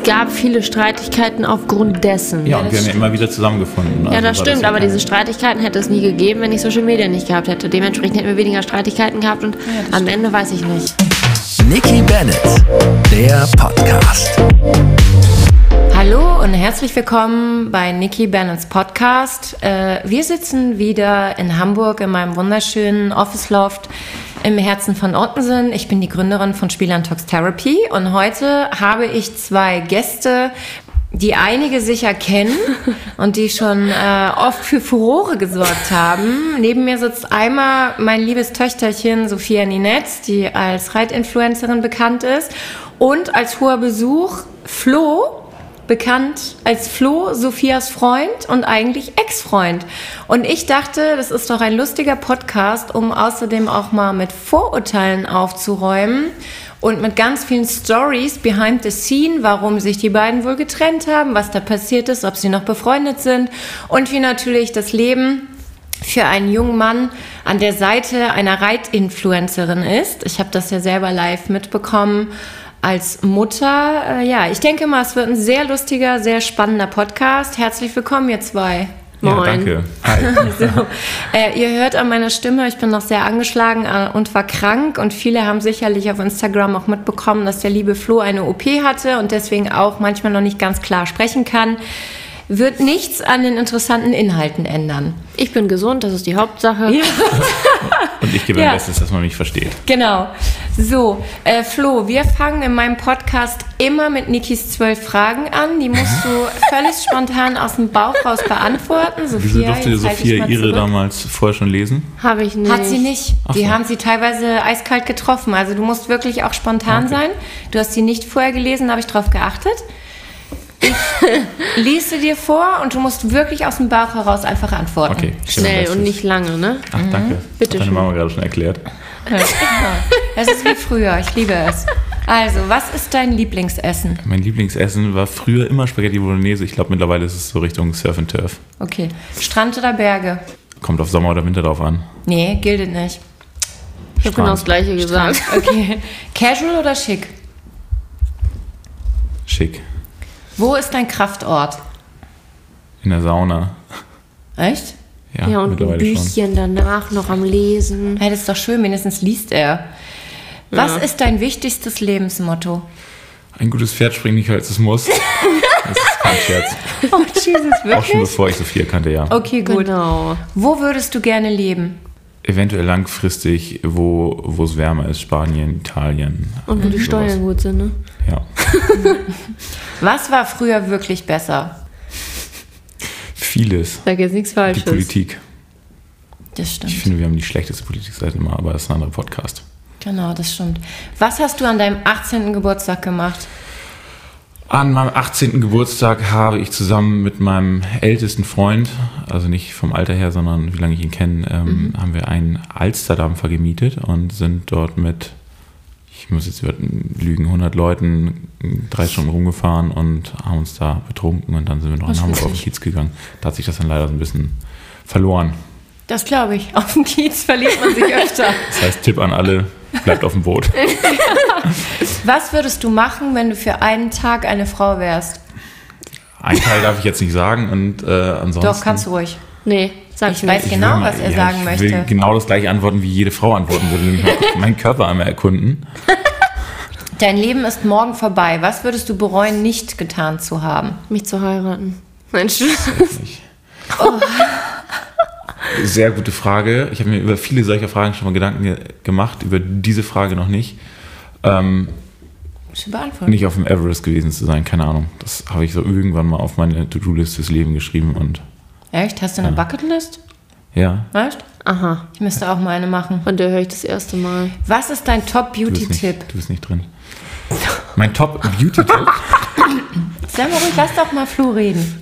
es gab viele Streitigkeiten aufgrund dessen. Ja, und wir haben ja immer wieder zusammengefunden. Ja, Also das war stimmt, ja aber diese Streitigkeiten hätte es nie gegeben, wenn ich Social Media nicht gehabt hätte. Dementsprechend hätten wir weniger Streitigkeiten gehabt und am Ende weiß ich nicht. Nikki Bennett, der Podcast. Hallo und herzlich willkommen bei Nikki Bennett's Podcast. Äh, wir sitzen wieder in Hamburg in meinem wunderschönen Office Loft im Herzen von Ottensen. Ich bin die Gründerin von Spielern Talks Therapy und heute habe ich zwei Gäste, die einige sicher kennen und die schon äh, oft für Furore gesorgt haben. Neben mir sitzt einmal mein liebes Töchterchen Sophia Ninetz, die als Reitinfluencerin bekannt ist und als hoher Besuch Flo, bekannt als Flo, Sophias Freund und eigentlich Ex-Freund. Und ich dachte, das ist doch ein lustiger Podcast, um außerdem auch mal mit Vorurteilen aufzuräumen und mit ganz vielen Stories behind the scene, warum sich die beiden wohl getrennt haben, was da passiert ist, ob sie noch befreundet sind und wie natürlich das Leben für einen jungen Mann an der Seite einer Reitinfluencerin ist. Ich habe das ja selber live mitbekommen als Mutter. Äh, ja, ich denke mal, es wird ein sehr lustiger, sehr spannender Podcast. Herzlich willkommen, ihr zwei. Ja, Moin. danke. Hi. So, äh, ihr hört an meiner Stimme, ich bin noch sehr angeschlagen äh, und war krank und viele haben sicherlich auf Instagram auch mitbekommen, dass der liebe Flo eine OP hatte und deswegen auch manchmal noch nicht ganz klar sprechen kann. Wird nichts an den interessanten Inhalten ändern. Ich bin gesund, das ist die Hauptsache. Und ich gebe Ja. mein Bestes, dass man mich versteht. Genau. So, äh, Flo, wir fangen in meinem Podcast immer mit Nikis zwölf Fragen an. Die musst du völlig spontan aus dem Bauch raus beantworten. Wieso Sophia, durfte halt ich Sophia ihre zurück. damals vorher schon lesen? Habe ich nicht. Hat sie nicht. Ach Die so. haben sie teilweise eiskalt getroffen. Also du musst wirklich auch spontan Okay. sein. Du hast sie nicht vorher gelesen, habe ich drauf geachtet. Ich lese dir vor und du musst wirklich aus dem Bauch heraus einfach antworten. Okay, Schnell und nicht lange, ne? Ach, danke. Bitte Hat deine schön. Mama gerade schon erklärt. Es ist wie früher. Ich liebe es. Also, was ist dein Lieblingsessen? Mein Lieblingsessen war früher immer Spaghetti Bolognese. Ich glaube, mittlerweile ist es so Richtung Surf and Turf. Okay. Strand oder Berge? Kommt auf Sommer oder Winter drauf an. Nee, gilt nicht. Ich habe genau das gleiche gesagt. Okay. Casual oder schick? Schick. Wo ist dein Kraftort? In der Sauna. Echt? Ja, Ja, und ein mittlerweile schon. Büchchen danach noch am Lesen. Hey, das ist doch schön, wenigstens liest er. Was Ja. ist dein wichtigstes Lebensmotto? Ein gutes Pferd springt nicht, als es muss. Das ist kein Scherz. Oh, Jesus, Auch schon wirklich? bevor ich Sophia kannte, ja. Okay, gut. Genau. Wo würdest du gerne leben? Eventuell langfristig, wo, wo es wärmer ist. Spanien, Italien. Und wo die sowas. Steuern gut sind, ne? Ja. Was war früher wirklich besser? Vieles. Sag jetzt nichts Die Falsches. Politik. Das Ich stimmt. finde, wir haben die schlechteste Politikseite immer, aber das ist ein anderer Podcast. Genau, das stimmt. Was hast du an deinem 18. Geburtstag gemacht? An meinem 18. Geburtstag habe ich zusammen mit meinem ältesten Freund, also nicht vom Alter her, sondern wie lange ich ihn kenne, ähm, haben wir einen Alsterdampfer gemietet und sind dort mit, ich muss jetzt über- lügen, 100 Leuten drei Stunden rumgefahren und haben uns da betrunken und dann sind wir noch in Hamburg auf den Kiez gegangen. Da hat sich das dann leider so ein bisschen verloren. Das glaube ich. Auf dem Kiez verliert man sich öfter. Das heißt, Tipp an alle, bleibt auf dem Boot. Was würdest du machen, wenn du für einen Tag eine Frau wärst? Ein Teil darf ich jetzt nicht sagen und äh, ansonsten... Doch, kannst du ruhig. Nee, sag Ich ich weiß nicht. genau, was er ja, sagen ich möchte. will genau das gleiche antworten, wie jede Frau antworten würde. meinen Körper einmal erkunden. Dein Leben ist morgen vorbei. Was würdest du bereuen, nicht getan zu haben? Mich zu heiraten. Mensch. Nicht. Sehr gute Frage. Ich habe mir über viele solcher Fragen schon mal Gedanken ge gemacht, über diese Frage noch nicht. Ähm, nicht auf dem Everest gewesen zu sein, keine Ahnung. Das habe ich so irgendwann mal auf meine To-Do-List fürs Leben geschrieben und Echt? Hast du eine Bucketlist? ja, Weißt? Aha. Ich müsste auch mal eine machen. Von der höre ich das erste Mal. Was ist dein Top-Beauty-Tipp? du bist nicht drin. Mein Top-Beauty-Tipp Sei mal ruhig, lass doch mal Flo reden.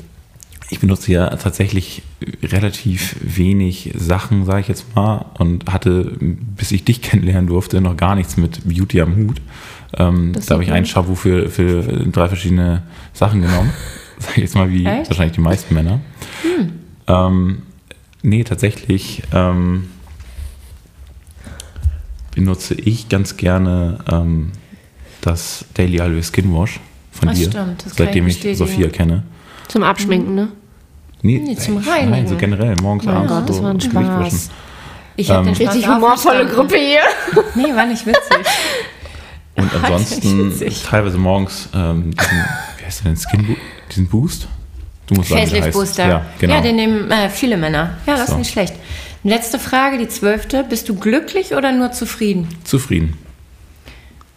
Ich benutze ja tatsächlich relativ wenig Sachen, sage ich jetzt mal, und hatte, bis ich dich kennenlernen durfte, noch gar nichts mit Beauty am Hut. Ähm, Das da habe ich ein. Shampoo für, für drei verschiedene Sachen genommen. Sag ich jetzt mal, wie Echt? wahrscheinlich die meisten Männer. Ähm, nee, tatsächlich ähm, benutze ich ganz gerne ähm, das Daily Aloe Skin Wash von Ach, dir, stimmt, das kann seitdem ich ich. Sophia kenne. Zum Abschminken, ne? Nee, Nee, zum Reinigen. Nein, so generell, morgens, abends. Gott, das so war ein Spaß. Ich habe Spaß Richtig humorvolle. Gruppe hier. Nee, war nicht witzig. Und ansonsten teilweise morgens ähm, diesen, wie heißt der denn, Skin Bo diesen Boost? Du musst sagen, Facelift. Booster. Ja, genau. Ja, den nehmen äh, viele Männer. Ja, das So. ist nicht schlecht. Letzte Frage, die zwölfte. Bist du glücklich oder nur zufrieden? Zufrieden.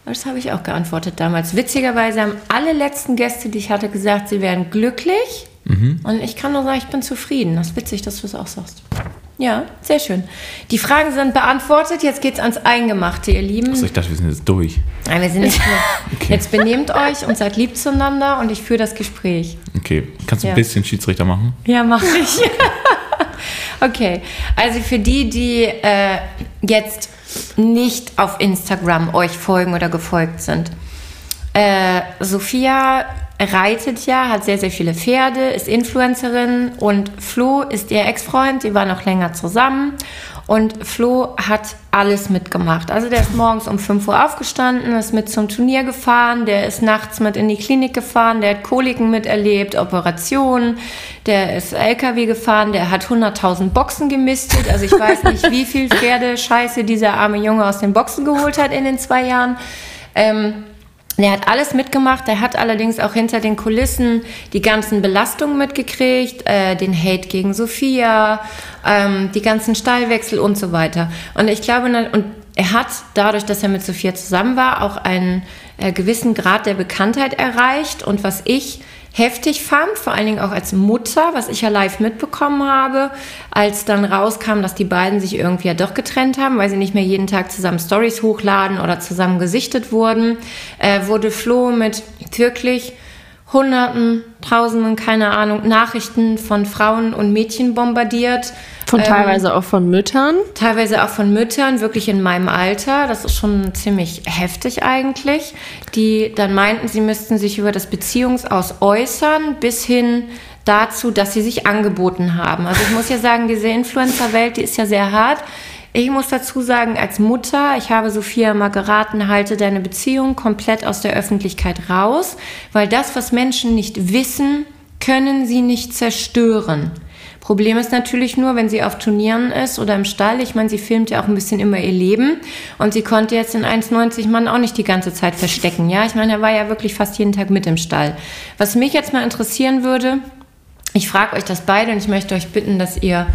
Das habe ich auch geantwortet damals. Witzigerweise haben alle letzten Gäste, die ich hatte, gesagt, sie wären glücklich. Mhm. Und ich kann nur sagen, ich bin zufrieden. Das ist witzig, dass du es auch sagst. Ja, sehr schön. Die Fragen sind beantwortet. Jetzt geht's ans Eingemachte, ihr Lieben. Also ich dachte, wir sind jetzt durch. Nein, wir sind nicht mehr. Okay. Jetzt benehmt euch und seid lieb zueinander und ich führe das Gespräch. Okay, kannst du Ja. ein bisschen Schiedsrichter machen? Ja, mache ich. okay, also für die, die äh, jetzt nicht auf Instagram euch folgen oder gefolgt sind. Äh, Sophia reitet ja, hat sehr, sehr viele Pferde, ist Influencerin und Flo ist ihr Ex-Freund, die waren noch länger zusammen. Und Flo hat alles mitgemacht. Also der ist morgens um 5 Uhr aufgestanden, ist mit zum Turnier gefahren, der ist nachts mit in die Klinik gefahren, der hat Koliken miterlebt, Operationen, der ist LKW gefahren, der hat 100.000 Boxen gemistet. Also ich weiß nicht, wie viel Pferdescheiße dieser arme Junge aus den Boxen geholt hat in den zwei Jahren. Ähm, der hat alles mitgemacht, der hat allerdings auch hinter den Kulissen die ganzen Belastungen mitgekriegt, äh, den Hate gegen Sophia, ähm, die ganzen Stallwechsel und so weiter. Und ich glaube, und er hat dadurch, dass er mit Sophia zusammen war, auch einen äh, gewissen Grad der Bekanntheit erreicht. Und was ich heftig fand, vor allen Dingen auch als Mutter, was ich ja live mitbekommen habe, als dann rauskam, dass die beiden sich irgendwie ja doch getrennt haben, weil sie nicht mehr jeden Tag zusammen Stories hochladen oder zusammen gesichtet wurden, äh, wurde Flo mit wirklich Hunderten, Tausenden, keine Ahnung, Nachrichten von Frauen und Mädchen bombardiert. Von teilweise auch von Müttern. Teilweise auch von Müttern, wirklich in meinem Alter. Das ist schon ziemlich heftig eigentlich. Die dann meinten, sie müssten sich über das Beziehungsaus äußern, bis hin dazu, dass sie sich angeboten haben. Also ich muss ja sagen, diese Influencer-Welt, die ist ja sehr hart. Ich muss dazu sagen, als Mutter, ich habe Sophia mal geraten, halte deine Beziehung komplett aus der Öffentlichkeit raus, weil das, was Menschen nicht wissen, können sie nicht zerstören. Problem ist natürlich nur, wenn sie auf Turnieren ist oder im Stall. Ich meine, sie filmt ja auch ein bisschen immer ihr Leben und sie konnte jetzt in 1,90 Mann auch nicht die ganze Zeit verstecken. Ja, ich meine, er war ja wirklich fast jeden Tag mit im Stall. Was mich jetzt mal interessieren würde, ich frage euch das beide und ich möchte euch bitten, dass ihr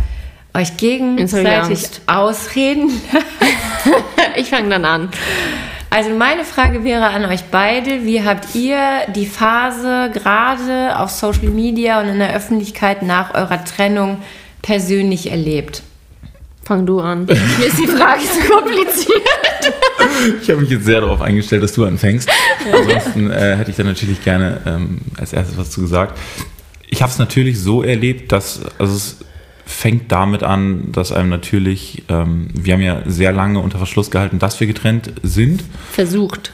euch gegenseitig ausreden. Ich fange dann an. Also meine Frage wäre an euch beide, wie habt ihr die Phase gerade auf Social Media und in der Öffentlichkeit nach eurer Trennung persönlich erlebt? Fang du an. Mir ist die Frage zu kompliziert. Ich habe mich jetzt sehr darauf eingestellt, dass du anfängst. Ansonsten äh, hätte ich da natürlich gerne ähm, als erstes was zu gesagt. Ich habe es natürlich so erlebt, dass also es fängt damit an, dass einem natürlich, ähm, wir haben ja sehr lange unter Verschluss gehalten, dass wir getrennt sind. Versucht.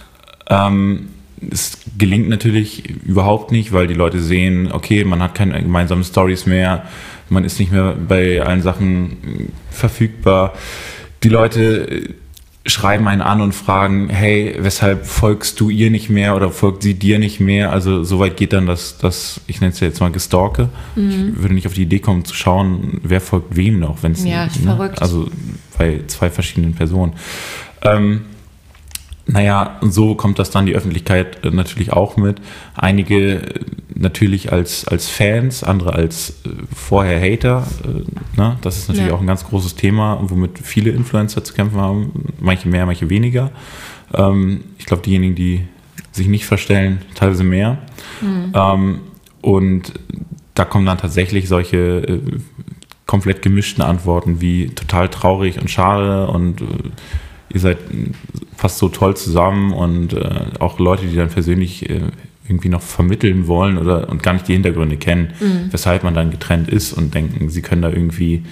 Ähm, es gelingt natürlich überhaupt nicht, weil die Leute sehen, okay, man hat keine gemeinsamen Stories mehr, man ist nicht mehr bei allen Sachen äh, verfügbar. Die Leute schreiben einen an und fragen, hey, weshalb folgst du ihr nicht mehr oder folgt sie dir nicht mehr? Also soweit geht dann das, das ich nenne es ja jetzt mal Gestalke. Ich würde nicht auf die Idee kommen zu schauen, wer folgt wem noch, wenn es Ja, verrückt. also bei zwei verschiedenen Personen. Ähm, naja, so kommt das dann die Öffentlichkeit äh, natürlich auch mit. Einige äh, natürlich als, als Fans, andere als äh, vorher Hater. Ne? Das ist natürlich Ja. auch ein ganz großes Thema, womit viele Influencer zu kämpfen haben. Manche mehr, manche weniger. Ähm, ich glaube, diejenigen, die sich nicht verstellen, teilweise mehr. Ähm, und da kommen dann tatsächlich solche komplett gemischten Antworten wie total traurig und schade und ihr seid fast so toll zusammen und äh, auch Leute, die dann persönlich äh, irgendwie noch vermitteln wollen oder und gar nicht die Hintergründe kennen, weshalb man dann getrennt ist und denken, sie können da irgendwie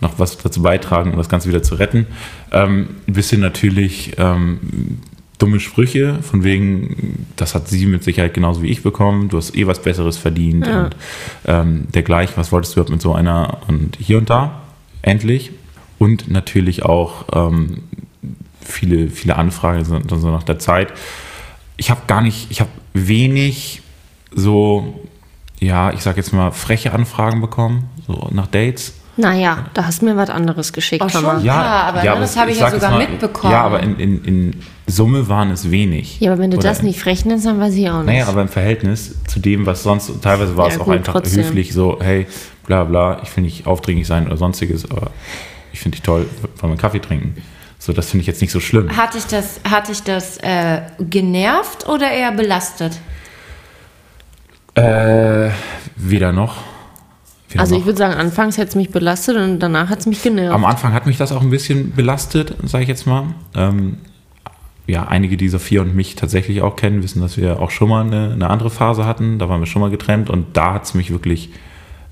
noch was dazu beitragen, um das Ganze wieder zu retten. Ähm, bis hin natürlich ähm, dumme Sprüche, von wegen, das hat sie mit Sicherheit genauso wie ich bekommen, du hast eh was Besseres verdient Ja. und ähm, dergleichen, was wolltest du überhaupt mit so einer und hier und da, endlich. Und natürlich auch ähm, viele, viele Anfragen so, so nach der Zeit. Ich habe gar nicht, ich habe wenig so, ja, ich sag jetzt mal, freche Anfragen bekommen, so nach Dates. Naja, da hast du mir was anderes geschickt, Auch schon? Mama. Ja, aber ne, das habe ich ja sag jetzt sogar mitbekommen. Ja, aber in, in, in Summe waren es wenig. Ja, aber wenn du Oder das nicht frech nennst, dann weiß ich auch nicht. Naja, aber im Verhältnis zu dem, was sonst, teilweise war Ja, es auch gut, einfach trotzdem. höflich so, hey, bla bla, ich will nicht aufdringlich sein oder sonstiges, aber ich finde dich toll, wollen wir einen Kaffee trinken? So, das finde ich jetzt nicht so schlimm. Hat dich das, hat dich das äh, genervt oder eher belastet? Äh, weder noch. Weder also noch. ich würde sagen, anfangs hätte es mich belastet und danach hat es mich genervt. Am Anfang hat mich das auch ein bisschen belastet, sage ich jetzt mal. Ähm, ja, einige, die Sophia und mich tatsächlich auch kennen, wissen, dass wir auch schon mal eine, eine andere Phase hatten. Da waren wir schon mal getrennt und da hat es mich wirklich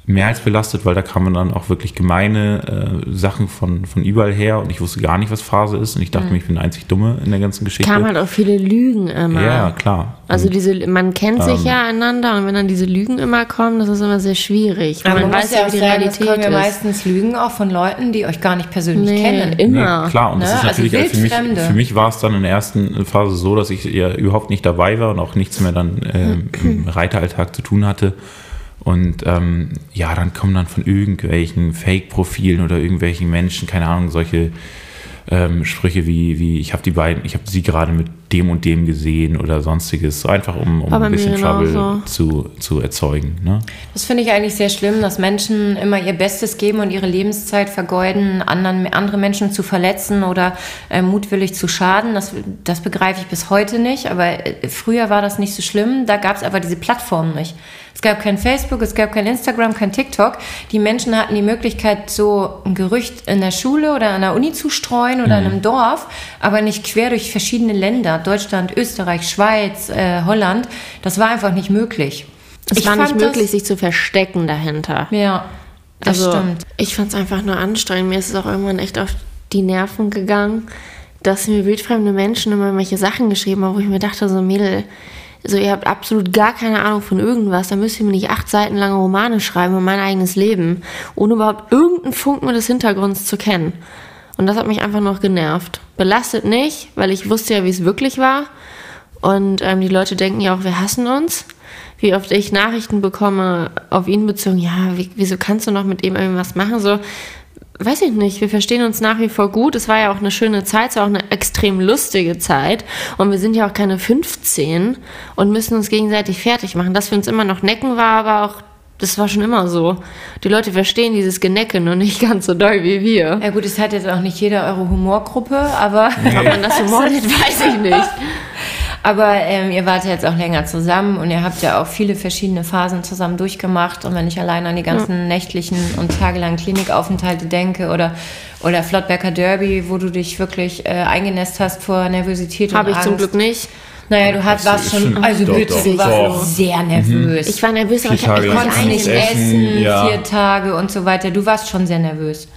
mehr als belastet, weil da kamen dann auch wirklich gemeine äh, Sachen von, von überall her und ich wusste gar nicht, was Phase ist und ich dachte mir, ich bin der einzig Dumme in der ganzen Geschichte. kamen halt auch viele Lügen immer. ja, klar. Also Und diese, man kennt sich Ähm. ja einander und wenn dann diese Lügen immer kommen, das ist immer sehr schwierig. weil man weiß ja, wie die es Realität kommen ja ist. meistens Lügen auch von Leuten, die euch gar nicht persönlich Nee, kennen. immer. Nee, klar, und das Ne? ist Also natürlich also für mich, für mich war es dann in der ersten Phase so, dass ich ja überhaupt nicht dabei war und auch nichts mehr dann ähm, im Reiteralltag zu tun hatte. Und ähm, ja, dann kommen dann von irgendwelchen Fake-Profilen oder irgendwelchen Menschen, keine Ahnung, solche ähm, Sprüche wie, wie ich habe die beiden, ich habe sie gerade mit dem und dem gesehen oder sonstiges, so einfach um, um ein bisschen Trouble zu, zu erzeugen. Ne? Das finde ich eigentlich sehr schlimm, dass Menschen immer ihr Bestes geben und ihre Lebenszeit vergeuden, anderen, andere Menschen zu verletzen oder äh, mutwillig zu schaden. Das, das begreife ich bis heute nicht. Aber äh, früher war das nicht so schlimm. Da gab es aber diese Plattform nicht. Es gab kein Facebook, es gab kein Instagram, kein TikTok. Die Menschen hatten die Möglichkeit, so ein Gerücht in der Schule oder an der Uni zu streuen oder in einem Dorf, aber nicht quer durch verschiedene Länder. Deutschland, Österreich, Schweiz, äh, Holland. Das war einfach nicht möglich. Es Ich war nicht fand das- möglich, sich zu verstecken dahinter. Ja, das also, stimmt. Ich fand es einfach nur anstrengend. Mir ist es auch irgendwann echt auf die Nerven gegangen, dass mir wildfremde Menschen immer irgendwelche Sachen geschrieben haben, wo ich mir dachte, so Mädel, so ihr habt absolut gar keine Ahnung von irgendwas, dann müsst ihr mir nicht acht Seiten lange Romane schreiben über mein eigenes Leben, ohne überhaupt irgendeinen Funken des Hintergrunds zu kennen. Und das hat mich einfach noch genervt. Belastet nicht, weil ich wusste ja, wie es wirklich war. Und ähm, die Leute denken ja auch, wir hassen uns. Wie oft ich Nachrichten bekomme auf ihn bezogen, ja, wie, wieso kannst du noch mit ihm irgendwas machen? So, weiß ich nicht, wir verstehen uns nach wie vor gut. Es war ja auch eine schöne Zeit, es war auch eine extrem lustige Zeit. Und wir sind ja auch keine 15 und müssen uns gegenseitig fertig machen. Dass wir uns immer noch necken, war aber auch, das war schon immer so. Die Leute verstehen dieses Genecke nur nicht ganz so doll wie wir. Ja gut, es hat jetzt auch nicht jeder eure Humorgruppe, aber, Ob man das so mordet, weiß ich nicht. aber ähm, ihr wart ja jetzt auch länger zusammen und ihr habt ja auch viele verschiedene Phasen zusammen durchgemacht. Und wenn ich allein an die ganzen nächtlichen und tagelangen Klinikaufenthalte denke oder, oder Flottbecker Derby, wo du dich wirklich äh, eingenässt hast vor Nervosität Habe und ich zum Angst. Glück nicht. Naja, du hast, warst schon, also doch, du warst doch. sehr nervös. Ich war nervös, aber ich lang konntest nicht Essen, essen, ja. vier Tage und so weiter. Du warst schon sehr nervös.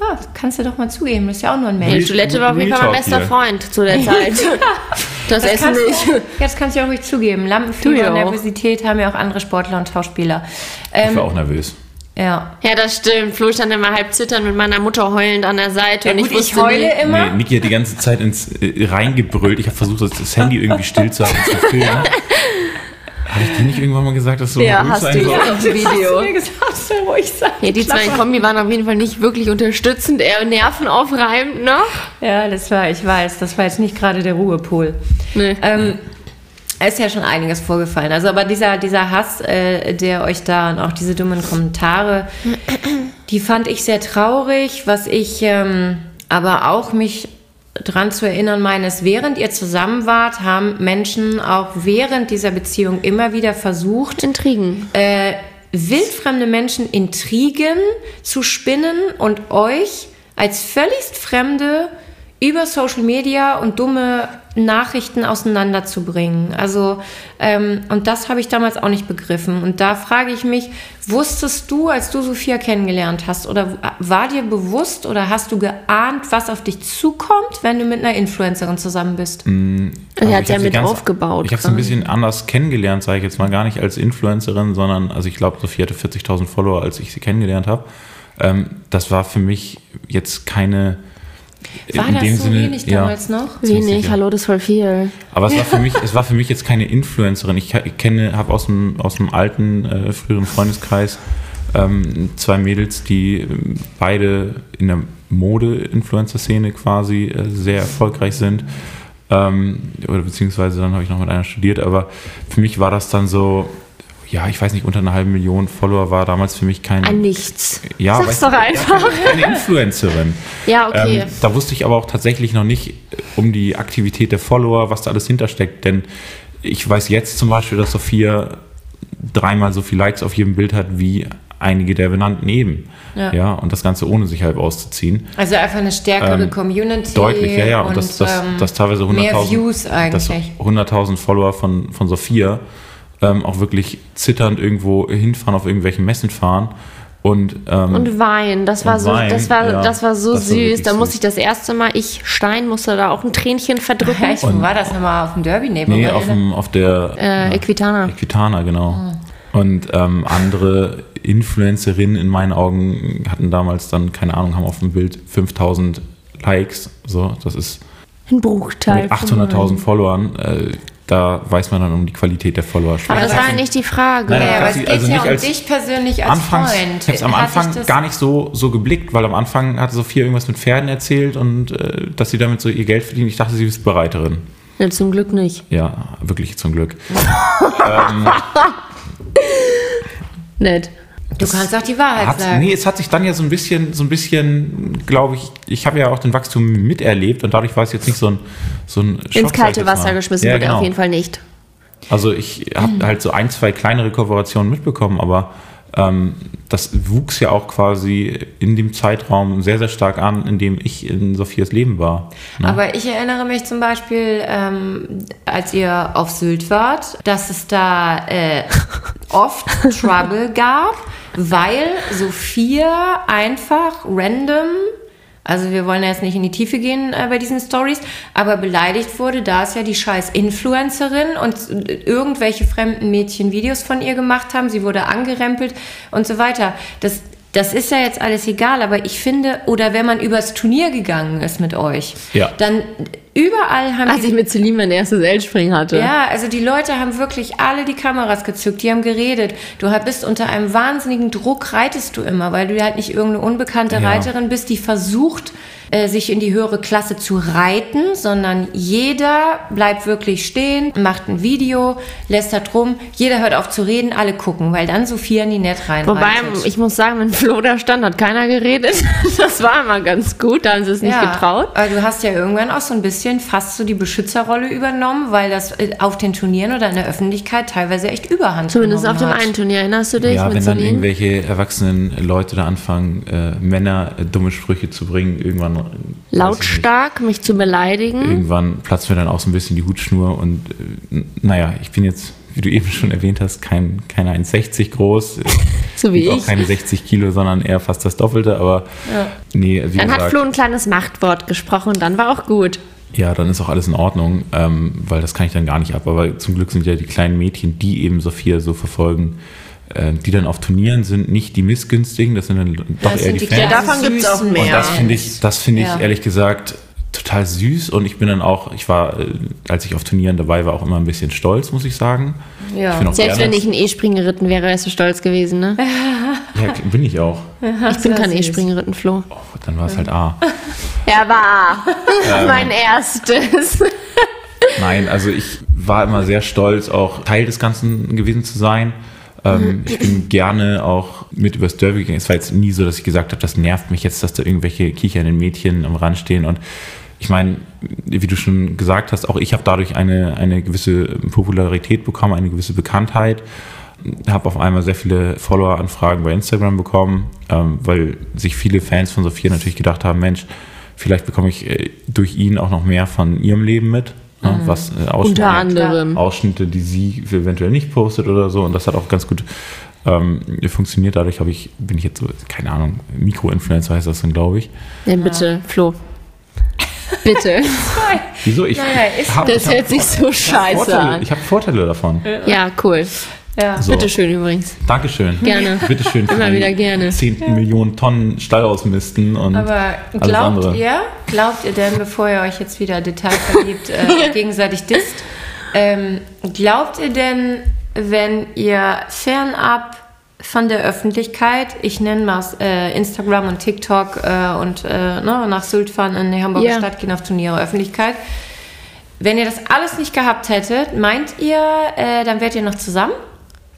Ja, kannst du doch mal zugeben. Das ist ja auch nur ein Die Mensch. Toilette war auf jeden Fall mein bester hier. Freund zu der Zeit. Das, Das Essen kannst, nicht. du, das kannst du auch ruhig zugeben. Lampenfieber ja und. Nervosität haben ja auch andere Sportler und Schauspieler. Ich Ähm, war auch nervös. Ja. Ja, das stimmt. Flo stand immer halb zitternd mit meiner Mutter heulend an der Seite. ja und gut, ich ich, wusste heule nie, immer. Nee, Niki hat die ganze Zeit ins äh, reingebrüllt. Ich habe versucht, das, Handy irgendwie still zu haben und zu filmen. Habe ich dir nicht irgendwann mal gesagt, dass du Ja, ruhig hast sein du sollst? ja auf dem Video. mir gesagt, soll ruhig sein. Ja, die zwei in Kombi waren auf jeden Fall nicht wirklich unterstützend, eher nervenaufreibend noch. Ja, das war, ich weiß, das war jetzt nicht gerade der Ruhepol. Nee. Ähm, ist ja schon einiges vorgefallen. Also, aber dieser, dieser Hass, äh, der euch da und auch diese dummen Kommentare, die fand ich sehr traurig. Was ich ähm, aber auch mich dran zu erinnern meine, ist, während ihr zusammen wart, haben Menschen auch während dieser Beziehung immer wieder versucht, Intrigen. äh, wildfremde Menschen Intrigen zu spinnen und euch als völligst Fremde über Social Media und dumme Nachrichten auseinanderzubringen. Also, ähm, und das habe ich damals auch nicht begriffen. Und da frage ich mich, wusstest du, als du Sophia kennengelernt hast, oder war dir bewusst oder hast du geahnt, was auf dich zukommt, wenn du mit einer Influencerin zusammen bist? Er hat ja mit ganz- aufgebaut. Ich habe sie ein bisschen anders kennengelernt, sage ich jetzt mal gar nicht als Influencerin, sondern, also ich glaube, Sophie hatte 40.000 Follower, als ich sie kennengelernt habe. Ähm, das war für mich jetzt keine War in das dem so Sinne, wenig ja, damals noch? Wenig, hallo, das voll viel. Aber es war für mich, es war für mich jetzt keine Influencerin. Ich, ich kenne, habe aus dem, aus dem alten, äh, früheren Freundeskreis ähm, zwei Mädels, die ähm, beide in der Mode-Influencer-Szene quasi äh, sehr erfolgreich sind. Ähm, oder beziehungsweise dann habe ich noch mit einer studiert, aber für mich war das dann so, ja, ich weiß nicht, unter einer halben Million Follower war damals für mich kein. Ein Nichts. ja, Sag's doch einfach. Keine Influencerin. Ja, okay. Ähm, da wusste ich aber auch tatsächlich noch nicht äh, um die Aktivität der Follower, was da alles hintersteckt. Denn ich weiß jetzt zum Beispiel, dass Sophia dreimal so viel Likes auf jedem Bild hat wie einige der benannten eben. Ja. Ja. und das Ganze ohne sich halb auszuziehen. Also einfach eine stärkere Ähm, Community. Deutlich, ja, ja. Und, und das, das, ähm, das teilweise 100.000 Mehr Views dass eigentlich. 100.000 Follower von, von Sophia ähm, auch wirklich zitternd irgendwo hinfahren, auf irgendwelchen Messen fahren. Und, ähm, Und Wein, das war Und so, Wein, das war, ja. das war so Das war süß. wirklich Da musste ich das erste Mal, ich Stein, musste da auch ein Tränchen verdrücken. Echt, wo war das nochmal? Auf dem Derby neben nee, auf, dem, auf der Äh, Equitana. Equitana, genau. Ah. Und ähm, andere Influencerinnen in meinen Augen hatten damals dann, keine Ahnung, haben auf dem Bild 5000 Likes. So, das ist Ein Bruchteil. mit von 800.000 Followern. Äh, da weiß man dann um die Qualität der Follower. Aber das war ja nicht die Frage. Nein, Ja, aber das es geht also ja um dich persönlich als Anfangs, Freund. ich habe es am Anfang gar nicht so, so geblickt, weil am Anfang hatte Sophia irgendwas mit Pferden erzählt und äh, dass sie damit so ihr Geld verdient. Ich dachte, sie ist Bereiterin. Ja, zum Glück nicht. Ja, wirklich zum Glück. Nett. Du kannst auch die Wahrheit sagen. nee, es hat sich dann ja so ein bisschen, so ein bisschen, glaube ich, ich habe ja auch den Wachstum miterlebt und dadurch war es jetzt nicht so ein, so ein Schock, Ins kalte. Wasser geschmissen ja, wurde genau. auf jeden Fall nicht. Also ich habe halt so ein, zwei kleinere Kooperationen mitbekommen, aber das wuchs ja auch quasi in dem Zeitraum sehr, sehr stark an, in dem ich in Sophias Leben war. Ne? Aber ich erinnere mich zum Beispiel, ähm, als ihr auf Sylt wart, dass es da äh, oft Trouble gab, weil Sophia einfach random, also wir wollen ja jetzt nicht in die Tiefe gehen äh, bei diesen Stories, aber beleidigt wurde, da es ja die scheiß Influencerin und irgendwelche fremden Mädchen Videos von ihr gemacht haben, sie wurde angerempelt und so weiter. Das, das ist ja jetzt alles egal, aber ich finde, oder wenn man übers Turnier gegangen ist mit euch, Ja. dann überall haben Als ich mit Celine mein erstes L-Springen hatte. ja, also die Leute haben wirklich alle die Kameras gezückt, die haben geredet. Du bist unter einem wahnsinnigen Druck, reitest du immer, weil du halt nicht irgendeine unbekannte Ja. Reiterin bist, die versucht, äh, sich in die höhere Klasse zu reiten, sondern jeder bleibt wirklich stehen, macht ein Video, lässt da drum, jeder hört auf zu reden, alle gucken, weil dann Sophia in die Net rein Wobei, reitet. ich muss sagen, wenn Flo da stand, hat keiner geredet. Das war immer ganz gut, da haben sie es nicht getraut. Aber du hast ja irgendwann auch so ein bisschen fast so die Beschützerrolle übernommen, weil das äh, auf den Turnieren oder in der Öffentlichkeit teilweise echt Überhand Zumindest auf dem hat. einen Turnier, erinnerst du dich ja, mit wenn dann Celine? irgendwelche erwachsenen Leute da anfangen, äh, Männer äh, dumme Sprüche zu bringen, irgendwann. Nicht, Lautstark, mich zu beleidigen. Irgendwann platzt mir dann auch so ein bisschen die Hutschnur und äh, naja, ich bin jetzt, wie du eben schon erwähnt hast, kein, keine 1,60 groß. So wie ich. Auch keine 60 Kilo, sondern eher fast das Doppelte, aber nee, wie Dann hat gesagt, Flo ein kleines Machtwort gesprochen und dann war auch gut. ja, dann ist auch alles in Ordnung, ähm, weil das kann ich dann gar nicht ab. Aber zum Glück sind ja die kleinen Mädchen, die eben Sophia so verfolgen, die dann auf Turnieren sind, nicht die missgünstigen, das sind dann doch Das eher sind die die Fans. Ja, davon gibt's auch süßen mehr. Und das finde ich, das finde ich Ja. ehrlich gesagt total süß. Und ich bin dann auch, ich war, äh, als ich auf Turnieren dabei war, auch immer ein bisschen stolz, muss ich sagen. Ja. Ich auch Selbst gerne, wenn ich ein E-Springen geritten wäre, wärst du stolz gewesen, ne? Ja, bin ich auch. Ich bin kein. E-Springen geritten, Flo. Oh, dann war es halt A. Er war Ähm. mein erstes. Nein, also ich war immer sehr stolz, auch Teil des Ganzen gewesen zu sein. Ähm, ich bin gerne auch mit übers Derby gegangen. Es war jetzt nie so, dass ich gesagt habe, das nervt mich jetzt, dass da irgendwelche kichernden Mädchen am Rand stehen. Und ich meine, wie du schon gesagt hast, auch ich habe dadurch eine, eine gewisse Popularität bekommen, eine gewisse Bekanntheit. Habe auf einmal sehr viele Follower-Anfragen bei Instagram bekommen, ähm, weil sich viele Fans von Sophia natürlich gedacht haben, Mensch, vielleicht bekomme ich äh, durch ihn auch noch mehr von ihrem Leben mit. Ne, Was äh, Ausschnitte, Unter anderem. Ausschnitte, die sie eventuell nicht postet oder so. Und das hat auch ganz gut ähm, funktioniert. Dadurch habe ich, bin ich jetzt so, keine Ahnung, Mikro-Influencer heißt das dann, glaube ich. Ja, bitte, Flo. Bitte. Wieso? Ich, Naja, hab- Das ich hab hört sich so scheiße Vorteile, an. ich habe Vorteile davon. Ja, cool. Ja. So. Bitteschön übrigens. Dankeschön. Gerne. Bitteschön. Immer wieder gerne. 10 Millionen Tonnen Stall ausmisten und Aber alles glaubt andere. ihr, glaubt ihr denn, bevor ihr euch jetzt wieder detailverliebt äh, gegenseitig disst, ähm, glaubt ihr denn, wenn ihr fernab von der Öffentlichkeit, ich nenne mal äh, Instagram und TikTok äh, und äh, ne, nach Sylt fahren in die Hamburger Ja. Stadt gehen auf Turniere, Öffentlichkeit, wenn ihr das alles nicht gehabt hättet, meint ihr, äh, dann wärt ihr noch zusammen?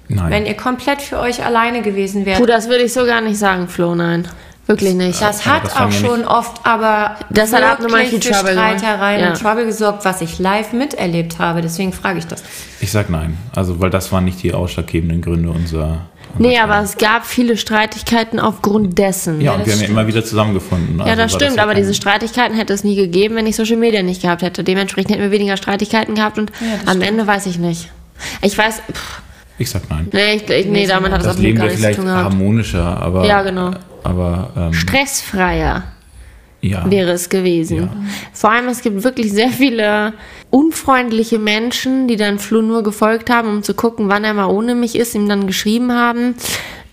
Nein. Wenn ihr komplett für euch alleine gewesen wärt? Puh, das würde ich so gar nicht sagen, Flo, nein. Wirklich nicht. Das hat das auch schon oft aber Das hat abnormal wirklich viel für Trouble. Streitereien Ja. und Trouble gesorgt, was ich live miterlebt habe. Deswegen frage ich das. Ich sag nein. Also, weil das waren nicht die ausschlaggebenden Gründe unserer. Nee, aber es gab viele Streitigkeiten aufgrund dessen. Ja, Ja, und wir haben ja immer wieder zusammengefunden. Also das war stimmt, ja aber diese Streitigkeiten hätte es nie gegeben, wenn ich Social Media nicht gehabt hätte. Dementsprechend hätten wir weniger Streitigkeiten gehabt und am Ende weiß ich nicht. Ich weiß, pff, Ich sag nein. nee, ich, ich, nee damit hat es Das auch Leben gar wäre nichts zu vielleicht tun gehabt. harmonischer, aber. Ja, genau. Aber. Ähm, Stressfreier. ja. wäre es gewesen. Ja. Vor allem, es gibt wirklich sehr viele unfreundliche Menschen, die dann Flo nur gefolgt haben, um zu gucken, wann er mal ohne mich ist, ihm dann geschrieben haben.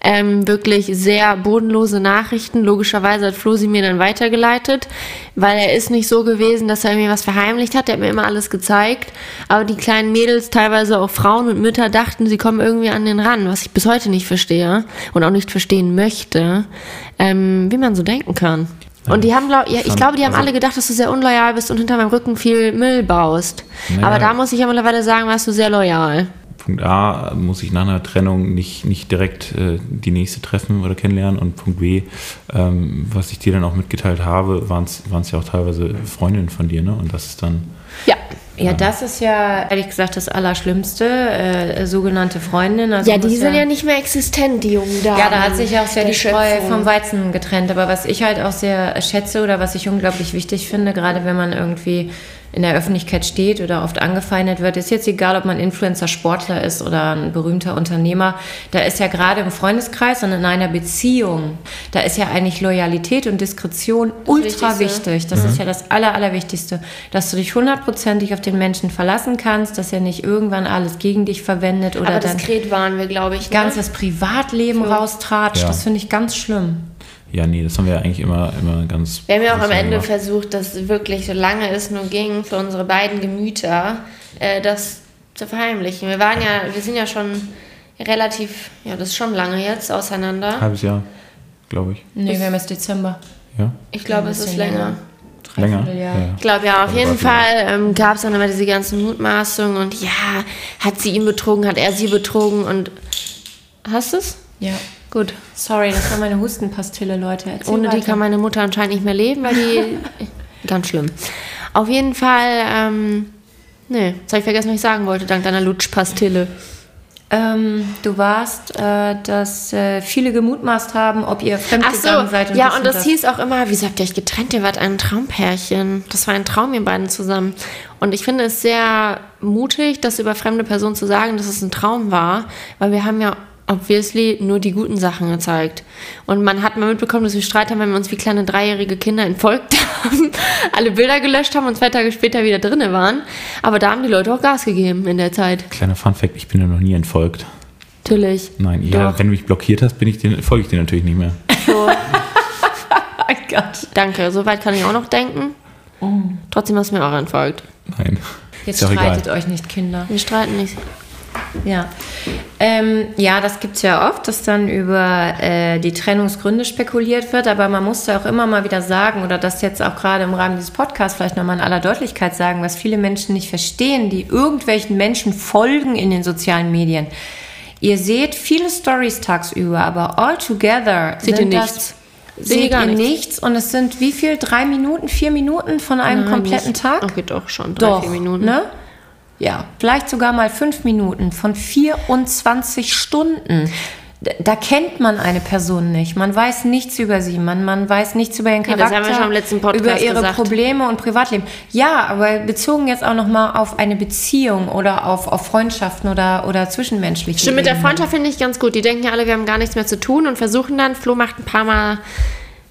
Ähm, wirklich sehr bodenlose Nachrichten. Logischerweise hat Flo sie mir dann weitergeleitet, weil er ist nicht so gewesen, dass er mir was verheimlicht hat. Er hat mir immer alles gezeigt. Aber die kleinen Mädels, teilweise auch Frauen und Mütter, dachten, sie kommen irgendwie an den ran, was ich bis heute nicht verstehe und auch nicht verstehen möchte, ähm, wie man so denken kann. Und die haben, glaub, ja, ich glaube, die haben also- alle gedacht, dass du sehr unloyal bist und hinter meinem Rücken viel Müll baust. Naja. Aber da muss ich ja mittlerweile sagen, warst du sehr loyal. Punkt A muss ich nach einer Trennung nicht, nicht direkt äh, die nächste treffen oder kennenlernen. Und Punkt B, ähm, was ich dir dann auch mitgeteilt habe, waren es ja auch teilweise Freundinnen von dir, ne? Und das ist dann. Ja. Ja, das ist ja ehrlich gesagt das Allerschlimmste, äh, sogenannte Freundin. Also Ja, die sind ja nicht mehr existent, die jungen Damen. Ja, da hat sich auch sehr die Spreu Schöpfung. vom Weizen getrennt. Aber was ich halt auch sehr schätze oder was ich unglaublich wichtig finde, gerade wenn man irgendwie in der Öffentlichkeit steht oder oft angefeindet wird, ist jetzt egal, ob man Influencer, Sportler ist oder ein berühmter Unternehmer. Da ist ja gerade im Freundeskreis und in einer Beziehung, da ist ja eigentlich Loyalität und Diskretion ultra Wichtigste. wichtig. Das ist ja das Aller, Allerwichtigste, dass du dich hundertprozentig auf den Menschen verlassen kannst, dass er nicht irgendwann alles gegen dich verwendet oder Aber dann diskret waren wir, glaube ich. ganz ne? das Privatleben raustratscht. Ja. Das finde ich ganz schlimm. Ja, nee, das haben wir eigentlich immer, immer ganz. Wir haben ja auch am Ende gemacht. versucht, dass wirklich, solange es nur ging, für unsere beiden Gemüter, äh, das zu verheimlichen. Wir waren ja, wir sind ja schon relativ, ja, das ist schon lange jetzt auseinander. Halbes Jahr, glaube ich. Nee, wir haben jetzt Dezember. Ja? Ich glaube, es ist länger. länger. Länger? Dreivierteljahr. Ja. Ich glaube ja, auf Aber jeden Fall ähm, gab es dann immer diese ganzen Mutmaßungen und ja, hat sie ihn betrogen, hat er sie betrogen und hast du es? Ja. Gut. Sorry, das war meine Hustenpastille, Leute. Erzähl Ohne die weiter. kann meine Mutter anscheinend nicht mehr leben, weil die ganz schlimm. Auf jeden Fall, ähm, nee, jetzt habe ich vergessen, was ich sagen wollte, dank deiner Lutschpastille. Ähm, du warst, äh, dass äh, viele gemutmaßt haben, ob ihr Ach fremdgegangen so, seid. ja, dies und das hieß auch immer, wieso habt ihr euch getrennt? Ihr wart ein Traumpärchen. Das war ein Traum, ihr beiden zusammen. Und ich finde es sehr mutig, das über fremde Personen zu sagen, dass es ein Traum war, weil wir haben ja obviously nur die guten Sachen gezeigt. Und man hat mal mitbekommen, dass wir Streit haben, wenn wir uns wie kleine dreijährige Kinder entfolgt haben, alle Bilder gelöscht haben und zwei Tage später wieder drinne waren. Aber da haben die Leute auch Gas gegeben in der Zeit. Kleiner Funfact, ich bin dir noch nie entfolgt. Natürlich. Nein, ja, wenn du mich blockiert hast, bin ich dir, folge ich dir natürlich nicht mehr. So, mein Gott. danke, soweit kann ich auch noch denken. Trotzdem hast du mir auch entfolgt. Nein. Jetzt streitet egal. euch nicht, Kinder. Wir streiten nicht. Ja, ähm, ja das gibt es ja oft, dass dann über äh, die Trennungsgründe spekuliert wird, aber man muss ja auch immer mal wieder sagen, oder das jetzt auch gerade im Rahmen dieses Podcasts vielleicht nochmal in aller Deutlichkeit sagen, was viele Menschen nicht verstehen, die irgendwelchen Menschen folgen in den sozialen Medien. Ihr seht viele Stories tagsüber, aber all together Seht sind ihr das- nichts. Seht ihr Seht ihr nichts. nichts und es sind wie viel? Drei Minuten, vier Minuten von einem Nein, kompletten nicht. Tag? Okay, doch schon. Drei, Doch, vier Minuten. ne? Ja, vielleicht sogar mal fünf Minuten von 24 Stunden. Da kennt man eine Person nicht. Man weiß nichts über sie. Man, man weiß nichts über ihren Ja, das Charakter, haben wir schon im letzten Podcast über ihre gesagt. Probleme und Privatleben. Ja, aber bezogen jetzt auch noch mal auf eine Beziehung oder auf, auf Freundschaften oder, oder zwischenmenschliche Stimmt, mit der. Freundschaft finde ich ganz gut. Die denken ja alle, wir haben gar nichts mehr zu tun und versuchen dann, Flo macht ein paar Mal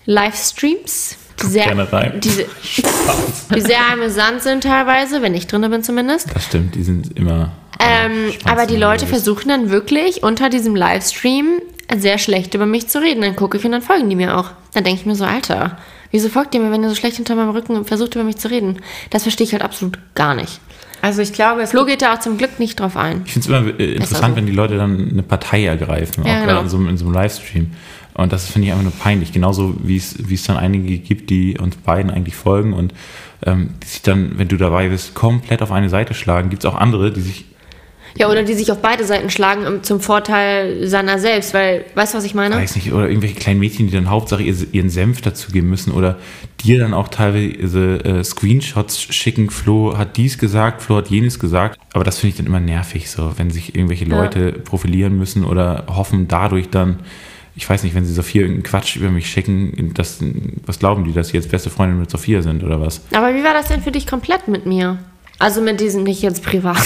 Livestreams, die sehr, gerne rein. die, die sehr amüsant sind teilweise, wenn ich drin bin zumindest. Das stimmt, die sind immer Ähm, aber die Leute versuchen dann wirklich unter diesem Livestream sehr schlecht über mich zu reden. Dann gucke ich und dann folgen die mir auch. Dann denke ich mir so, Alter, wieso folgt ihr mir, wenn ihr so schlecht hinter meinem Rücken versucht, über mich zu reden? Das verstehe ich halt absolut gar nicht. Also ich glaube, es Flo geht da auch zum Glück nicht drauf ein. Ich finde es immer äh, interessant, so. wenn die Leute dann eine Partei ergreifen, Ja, auch genau. gerade in so, in so einem Livestream. Und das finde ich einfach nur peinlich. Genauso wie es, dann einige gibt, die uns beiden eigentlich folgen und ähm, die sich dann, wenn du dabei bist, komplett auf eine Seite schlagen. Gibt es auch andere, die sich, Ja, oder die sich auf beide Seiten schlagen um, zum Vorteil seiner selbst, weil, weißt du, was ich meine? weiß nicht, oder irgendwelche kleinen Mädchen, die dann Hauptsache ihr- ihren Senf dazugeben müssen oder dir dann auch teilweise äh, Screenshots schicken, Flo hat dies gesagt, Flo hat jenes gesagt. Aber das finde ich dann immer nervig, so, wenn sich irgendwelche Leute profilieren müssen oder hoffen dadurch dann, ich weiß nicht, wenn sie Sophia irgendeinen Quatsch über mich schicken, das, was glauben die, dass sie jetzt beste Freundin mit Sophia sind oder was? Aber wie war das denn für dich komplett mit mir? Also mit diesem, nicht jetzt privat,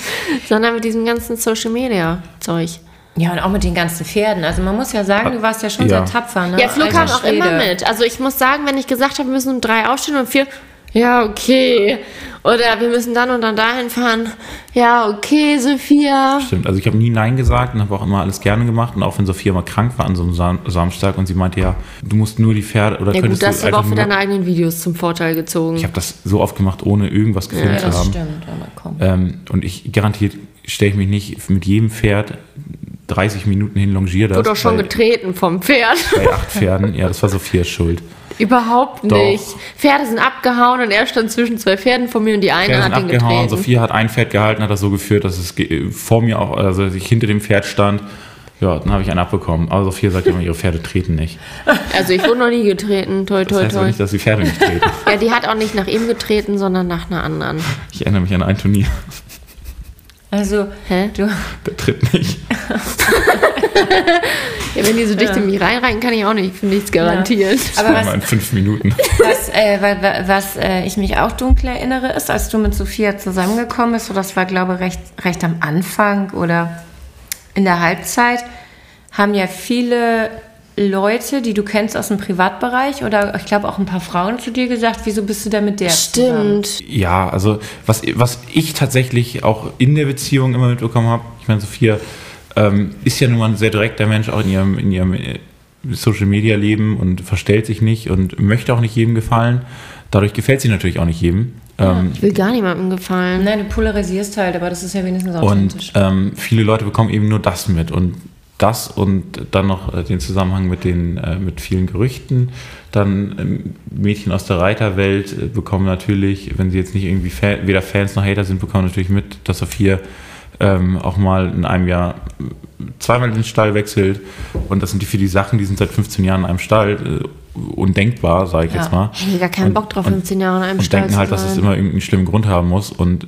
sondern mit diesem ganzen Social Media Zeug. Ja, und auch mit den ganzen Pferden. Also man muss ja sagen, du warst ja schon Ja. sehr tapfer. Ne? Ja, Flo Alter kam auch immer mit. Also ich muss sagen, wenn ich gesagt habe, wir müssen um drei aufstehen und um vier, ja, okay. Oder wir müssen dann und dann dahin fahren. Ja, okay, Sophia. Stimmt, also ich habe nie Nein gesagt und habe auch immer alles gerne gemacht. Und auch wenn Sophia mal krank war an so einem Sam Samstag und sie meinte, ja, du musst nur die Pferde oder Ja gut, könntest das hast du du aber auch für deine eigenen Videos zum Vorteil gezogen. Ich habe das so oft gemacht, ohne irgendwas gefilmt Ja, zu das haben. stimmt. Aber komm. Ähm, und ich garantiert stelle ich mich nicht mit jedem Pferd 30 Minuten hin longiere das. Wurde auch schon bei, getreten vom Pferd. bei acht Pferden. Ja, das war Sophias Schuld. Überhaupt Doch. nicht. Pferde sind abgehauen und er stand zwischen zwei Pferden vor mir und die eine Pferde sind hat ihn abgehauen. getreten. Sophia hat ein Pferd gehalten, hat das so geführt, dass es vor mir auch, also ich hinter dem Pferd stand. Ja, dann habe ich einen abbekommen. Aber Sophia sagt immer, ihre Pferde treten nicht. Also ich wurde noch nie getreten, toi Das toi heißt aber toi. nicht, dass die Pferde nicht treten. Ja, die hat auch nicht nach ihm getreten, sondern nach einer anderen. Ich erinnere mich an ein Turnier. Also, Hä? du, Der tritt nicht. Ja, wenn die so dicht in mich reinreiten, kann ich auch nicht für nichts garantieren. aber Einmal was, in fünf Minuten. was, äh, wa- wa- was äh, ich mich auch dunkel erinnere, ist, als du mit Sophia zusammengekommen bist, so das war, glaube ich, recht, recht am Anfang oder in der Halbzeit, haben ja viele Leute, die du kennst aus dem Privatbereich oder ich glaube auch ein paar Frauen zu dir gesagt, wieso bist du da mit der zusammen? Stimmt. Ja, also was, was ich tatsächlich auch in der Beziehung immer mitbekommen habe, ich meine, Sophia ähm, ist ja nun mal ein sehr direkter Mensch, auch in ihrem, in ihrem äh, Social Media Leben und verstellt sich nicht und möchte auch nicht jedem gefallen. Dadurch gefällt sie natürlich auch nicht jedem. Ähm, Ich will gar niemandem gefallen. Nein, du polarisierst halt, aber das ist ja wenigstens und authentisch. ähm, viele Leute bekommen eben nur das mit und das und dann noch äh, den Zusammenhang mit den äh, mit vielen Gerüchten. Dann ähm, Mädchen aus der Reiterwelt äh, bekommen natürlich, wenn sie jetzt nicht irgendwie Fa weder Fans noch Hater sind, bekommen natürlich mit, dass Sophia ähm, auch mal in einem Jahr äh, zweimal den Stall wechselt. Und das sind die für die Sachen, die sind seit 15 Jahren in einem Stall. Äh, undenkbar, sage ich Ja. jetzt mal. Ich hätte gar keinen Und- Bock drauf, und- 15 Jahre in einem und Stall denken halt, dass es immer irgendeinen schlimmen Grund haben muss. Und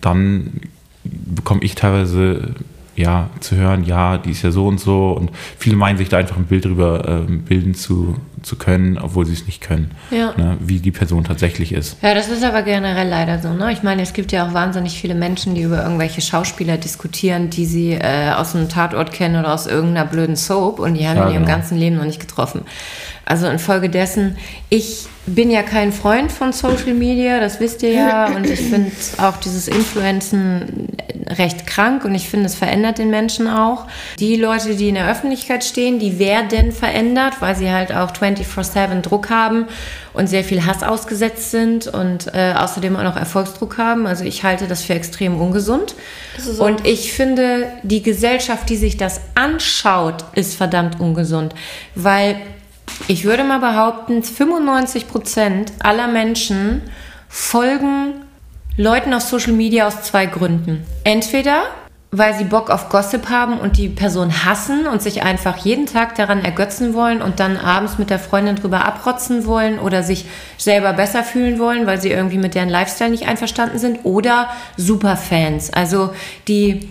dann bekomme ich teilweise ja zu hören, ja, die ist ja so und so. Und viele meinen sich da einfach ein Bild drüber ähm, bilden zu, zu können, obwohl sie es nicht können. Ja. Ne, wie die Person tatsächlich ist. Ja, das ist aber generell leider so. Ne? Ich meine, es gibt ja auch wahnsinnig viele Menschen, die über irgendwelche Schauspieler diskutieren, die sie äh, aus einem Tatort kennen oder aus irgendeiner blöden Soap und die haben Ja, in ihrem genau. ganzen Leben noch nicht getroffen. Also infolgedessen, ich bin ja kein Freund von Social Media, das wisst ihr ja, und ich finde auch dieses Influenzen recht krank und ich finde, es verändert den Menschen auch. Die Leute, die in der Öffentlichkeit stehen, die werden verändert, weil sie halt auch 24-7 Druck haben und sehr viel Hass ausgesetzt sind und äh, außerdem auch noch Erfolgsdruck haben. Also ich halte das für extrem ungesund. Und ich finde, die Gesellschaft, die sich das anschaut, ist verdammt ungesund, weil ich würde mal behaupten, 95 Prozent aller Menschen folgen Leuten auf Social Media aus zwei Gründen. Entweder weil sie Bock auf Gossip haben und die Person hassen und sich einfach jeden Tag daran ergötzen wollen und dann abends mit der Freundin drüber abrotzen wollen oder sich selber besser fühlen wollen, weil sie irgendwie mit deren Lifestyle nicht einverstanden sind. Oder Superfans, also die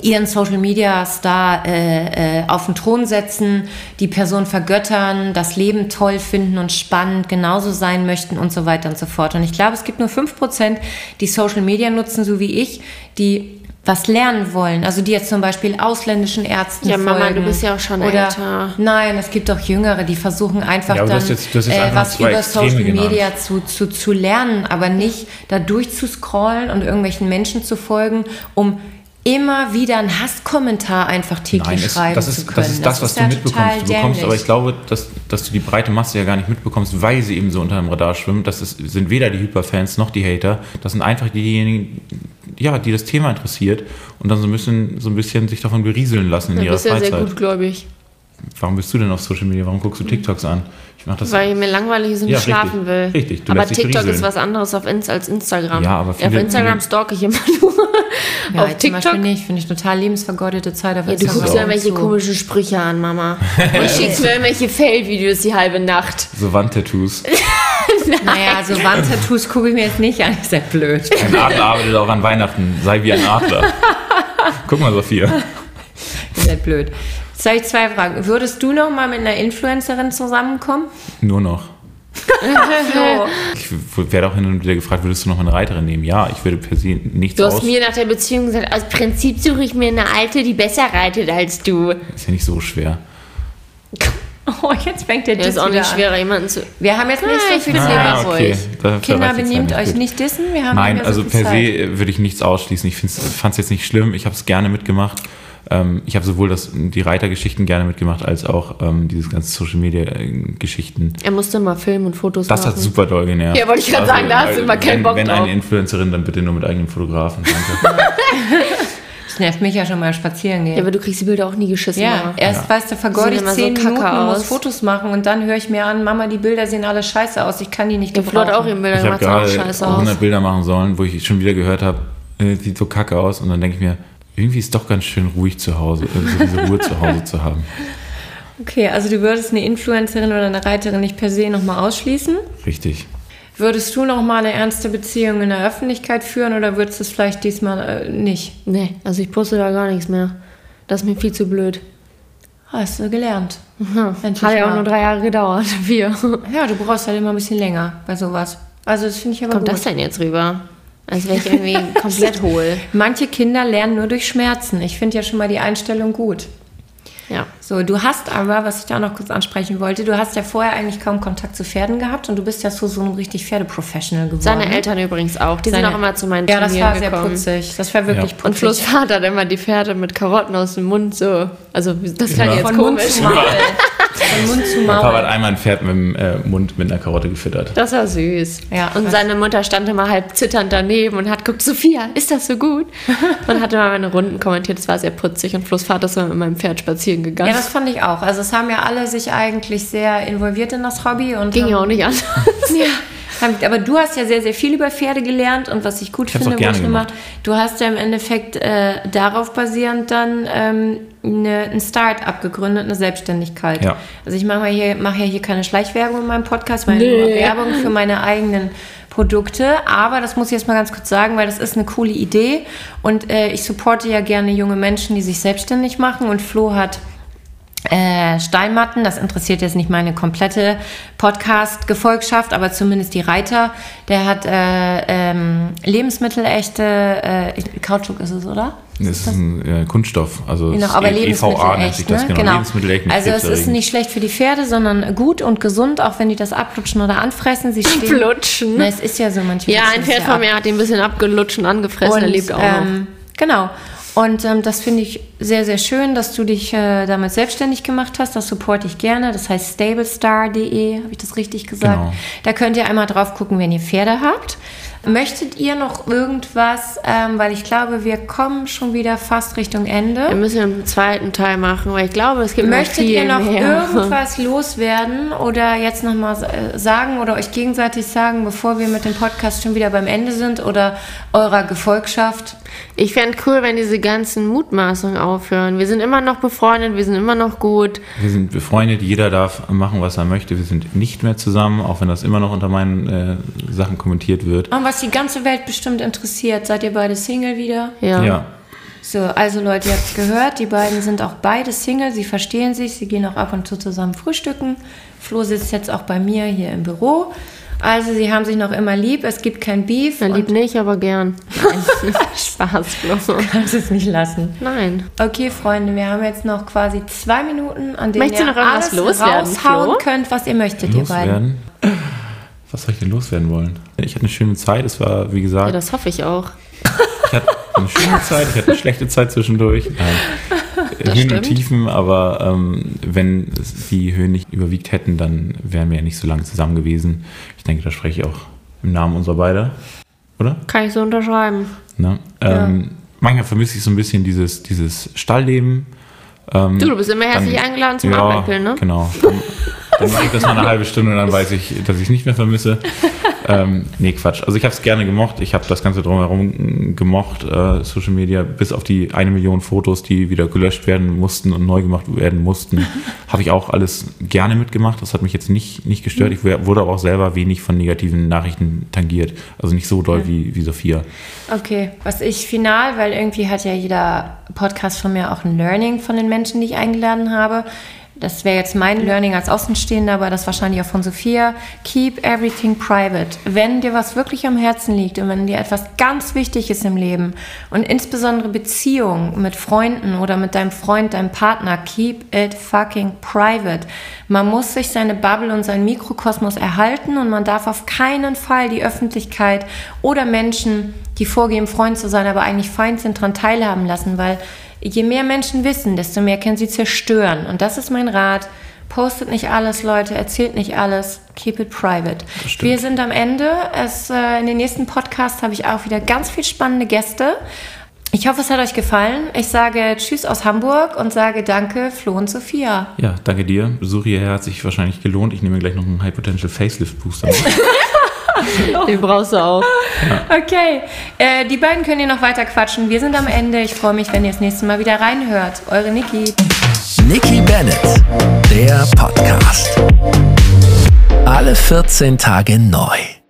ihren Social Media Star äh, äh, auf den Thron setzen, die Person vergöttern, das Leben toll finden und spannend genauso sein möchten und so weiter und so fort. Und ich glaube, es gibt nur 5%, die Social Media nutzen, so wie ich, die was lernen wollen. Also die jetzt zum Beispiel ausländischen Ärzten Ja, Mama, folgen. du bist ja auch schon Oder, älter. Nein, es gibt auch Jüngere, die versuchen einfach Ja, dann jetzt- äh, einfach was über Extreme Social genannt. Media zu, zu, zu lernen, aber nicht da durchzuscrollen und irgendwelchen Menschen zu folgen, um immer wieder einen Hasskommentar einfach täglich Nein, es, schreiben das zu ist, können. das ist das, was ja du mitbekommst. Du bekommst, aber ich glaube, dass, dass du die breite Masse ja gar nicht mitbekommst, weil sie eben so unter dem Radar schwimmen. Das ist, sind weder die Hyperfans noch die Hater. Das sind einfach diejenigen, ja, die das Thema interessiert und dann so ein bisschen, so ein bisschen sich davon berieseln lassen in Du ihrer bist ja sehr Freizeit. gutgläubig. Warum bist du denn auf Social Media? Warum guckst du TikToks an? Ich mach das. Weil mir langweilig ist und Ja, ich schlafen richtig. will. Richtig, du aber TikTok berieseln. ist was anderes auf Inst als Instagram. Ja, aber auf viele- Instagram stalke ich immer nur. ja, auf ich zum TikTok. Nicht, finde ich total lebensvergeudete Zeit auf Ja, du guckst Instagram. ja irgendwelche So. komischen Sprüche an, Mama. Und schickst mir irgendwelche Fail-Videos die halbe Nacht. So Wandtattoos. Naja, so Wandtattoos gucke ich mir jetzt nicht an, ist ja blöd. Ein Adler arbeitet auch an Weihnachten. Sei wie ein Adler. Guck mal, Sophia. Ist ja blöd. Jetzt habe ich zwei Fragen. Würdest du noch mal mit einer Influencerin zusammenkommen? Nur noch. Flo. Ich werde auch hin und wieder gefragt, würdest du noch eine Reiterin nehmen? Ja, ich würde per se nichts Du hast aus. mir nach der Beziehung gesagt, aus Prinzip suche ich mir eine Alte, die besser reitet als du. Ist ja nicht so schwer. Oh, jetzt fängt der Ja, ist Diss auch wieder nicht schwerer, jemanden zu. Wir haben jetzt nicht Ah, so viel sehr Ah. Da Kinder, benehmt ja euch nicht dissen. Wir haben Nein, also so viel per Zeit. se würde ich nichts ausschließen. Ich fand es jetzt nicht schlimm. Ich habe es gerne mitgemacht. Ähm, ich habe sowohl das, die Reitergeschichten gerne mitgemacht, als auch ähm, dieses ganze Social Media äh, Geschichten. Er musste mal filmen und Fotos Das machen. hat super doll genervt. Ja, wollte ich gerade sagen, da hast du immer keinen wenn, Bock Wenn drauf. eine Influencerin, dann bitte nur mit eigenem Fotografen. Danke. Das nervt mich ja schon mal spazieren gehen. Ja, aber du kriegst die Bilder auch nie geschissen. Ja, Mama. erst weißt du, vergeude Sehen ich so zehn kacke Minuten und muss aus. Fotos machen und dann höre ich mir an, Mama, die Bilder sehen alle scheiße aus, ich kann die nicht Der Flo hat auch gebrauchen. eben Bilder Ich habe gemacht, auch gerade scheiße aus. 100 Bilder machen sollen, wo ich schon wieder gehört habe, äh, sieht so kacke aus. Und dann denke ich mir, irgendwie ist doch ganz schön ruhig zu Hause, äh, so diese Ruhe zu Hause zu haben. Okay, also du würdest eine Influencerin oder eine Reiterin nicht per se nochmal ausschließen. Richtig. Würdest du noch mal eine ernste Beziehung in der Öffentlichkeit führen oder würdest du es vielleicht diesmal äh, nicht? Nee, also ich poste da gar nichts mehr. Das ist mir viel zu blöd. Hast du gelernt. Endlich Hat ja auch nur drei Jahre gedauert. Vier. Ja, du brauchst halt immer ein bisschen länger bei sowas. Also das finde ich aber Kommt gut. das denn jetzt rüber? Als wäre ich irgendwie komplett hohl. Manche Kinder lernen nur durch Schmerzen. Ich finde ja schon mal die Einstellung gut. Ja. So, du hast aber, was ich da noch kurz ansprechen wollte, du hast ja vorher eigentlich kaum Kontakt zu Pferden gehabt und du bist ja so, so ein richtig Pferdeprofessional geworden. Seine Eltern übrigens auch. Die Seine- sind auch immer zu meinen Ja, das war sehr gekommen. putzig. Das war wirklich Ja. putzig. Und Flo's Vater hat immer die Pferde mit Karotten aus dem Mund so. Also, das klang Ja. jetzt Von Mund komisch. zu Maul. Von Mund zu Mein Papa hat Maul. einmal ein Pferd mit dem äh, Mund mit einer Karotte gefüttert. Das war süß. Ja, und was- seine Mutter stand immer halb zitternd daneben und hat geguckt, Sophia, ist das so gut? und hat immer meine Runden kommentiert, das war sehr putzig. Und Flo's Vater ist immer mit meinem Pferd spazieren gegangen. Ja, das fand ich auch. Also es haben ja alle sich eigentlich sehr involviert in das Hobby und ging ja auch nicht anders. Haben- Aber du hast ja sehr, sehr viel über Pferde gelernt und was ich gut Ich finde, gerne wo ich immer, gemacht. du hast ja im Endeffekt äh, darauf basierend dann ähm, eine, ein Start-up gegründet, eine Selbstständigkeit. Ja. Also ich mache hier, mache ja hier keine Schleichwerbung in meinem Podcast, weil Nee. nur Werbung für meine eigenen Produkte. Aber das muss ich jetzt mal ganz kurz sagen, weil das ist eine coole Idee und äh, ich supporte ja gerne junge Menschen, die sich selbstständig machen und Flo hat äh, Steinmatten, das interessiert jetzt nicht meine komplette Podcast-Gefolgschaft, aber zumindest die Reiter. Der hat äh, ähm, lebensmittelechte, äh, Kautschuk ist es, oder? Das ist ein äh, Kunststoff, also Genau, es aber ist E- EVA nennt sich das, ne? genau. genau. Also es ist nicht schlecht für die Pferde, sondern gut und gesund, auch wenn die das ablutschen oder anfressen. Sie stehen, Flutschen. Na, es ist ja so, manche Ja, ein Pferd ja von mir hat ihn ein bisschen abgelutscht und angefressen. er lebt auch noch. ähm, Genau. Und ähm, das finde ich sehr, sehr schön, dass du dich äh, damit selbstständig gemacht hast. Das supporte ich gerne. Das heißt stablestar.de, habe ich das richtig gesagt? Genau. Da könnt ihr einmal drauf gucken, wenn ihr Pferde habt. Möchtet ihr noch irgendwas, ähm, weil ich glaube, wir kommen schon wieder fast Richtung Wir Ende. müssen einen zweiten Teil machen, weil ich glaube, es gibt Möchtet noch viel ihr noch mehr. irgendwas loswerden oder jetzt nochmal äh, sagen oder euch gegenseitig sagen, bevor wir mit dem Podcast schon wieder beim Ende sind oder eurer Gefolgschaft? Ich fände cool, wenn diese ganzen Mutmaßungen aufhören. Wir sind immer noch befreundet, wir sind immer noch gut. Wir sind befreundet, jeder darf machen, was er möchte. Wir sind nicht mehr zusammen, auch wenn das immer noch unter meinen äh, Sachen kommentiert wird. Und was die ganze Welt bestimmt interessiert, seid ihr beide Single wieder? Ja. Ja. So, also Leute, ihr habt es gehört, die beiden sind auch beide Single, sie verstehen sich, sie gehen auch ab und zu zusammen frühstücken. Flo sitzt jetzt auch bei mir hier im Büro. Also sie haben sich noch immer lieb, es gibt kein Beef. Und liebt nicht, aber gern. Nein. Spaß, Flo. kannst es nicht lassen. Nein. Okay, Freunde, wir haben jetzt noch quasi zwei Minuten, an denen Möchtest ihr noch alles loswerden, raushauen Flo? könnt, was ihr möchtet, ihr beiden. Loswerden? Was soll ich denn loswerden wollen? Ich hatte eine schöne Zeit. Es war, wie Ja, gesagt, das hoffe ich auch. ich hatte, eine schöne Zeit, ich hatte eine schlechte Zeit zwischendurch. Nein. Höhen und Tiefen, aber ähm, wenn die Höhen nicht überwiegt hätten, dann wären wir ja nicht so lange zusammen gewesen. Ich denke, da spreche ich auch im Namen unserer beide, oder? Kann ich so unterschreiben. Ne? Ja. Ähm, manchmal vermisse ich so ein bisschen dieses, dieses Stallleben. Ähm, Du, du bist immer herzlich eingeladen zum ja, Abäppeln, ne? Genau. Dann, dann mache ich das mal eine halbe Stunde und dann weiß ich, dass ich es nicht mehr vermisse. Ähm, nee, Quatsch. Also ich habe es gerne gemocht. Ich habe das Ganze drumherum gemocht. Äh, Social Media, bis auf die eine Million Fotos, die wieder gelöscht werden mussten und neu gemacht werden mussten, habe ich auch alles gerne mitgemacht. Das hat mich jetzt nicht, nicht gestört. Ich wurde aber auch selber wenig von negativen Nachrichten tangiert. Also nicht so doll wie, wie Sophia. Okay, was ich final, weil irgendwie hat ja jeder Podcast von mir auch ein Learning von den Menschen, die ich eingeladen habe. Das wäre jetzt mein Learning als Außenstehender, aber das wahrscheinlich auch von Sophia. Keep everything private. Wenn dir was wirklich am Herzen liegt und wenn dir etwas ganz wichtig ist im Leben und insbesondere Beziehungen mit Freunden oder mit deinem Freund, deinem Partner, keep it fucking private. Man muss sich seine Bubble und seinen Mikrokosmos erhalten und man darf auf keinen Fall die Öffentlichkeit oder Menschen, die vorgeben, Freund zu sein, aber eigentlich Feind sind, daran teilhaben lassen, weil je mehr Menschen wissen, desto mehr können sie zerstören. Und das ist mein Rat. Postet nicht alles, Leute, erzählt nicht alles, keep it private. Wir sind am Ende. Es, äh, in den nächsten Podcasts habe ich auch wieder ganz viel spannende Gäste. Ich hoffe, es hat euch gefallen. Ich sage Tschüss aus Hamburg und sage Danke, Flo und Sophia. Ja, danke dir. Besuch hierher hat sich wahrscheinlich gelohnt. Ich nehme gleich noch einen High Potential Facelift Booster. mit. Den brauchst du auch. Okay, äh, die beiden können hier noch weiter quatschen. Wir sind am Ende. Ich freue mich, wenn ihr das nächste Mal wieder reinhört. Eure Niki. Nikki Bennett, der Podcast. Alle 14 Tage neu.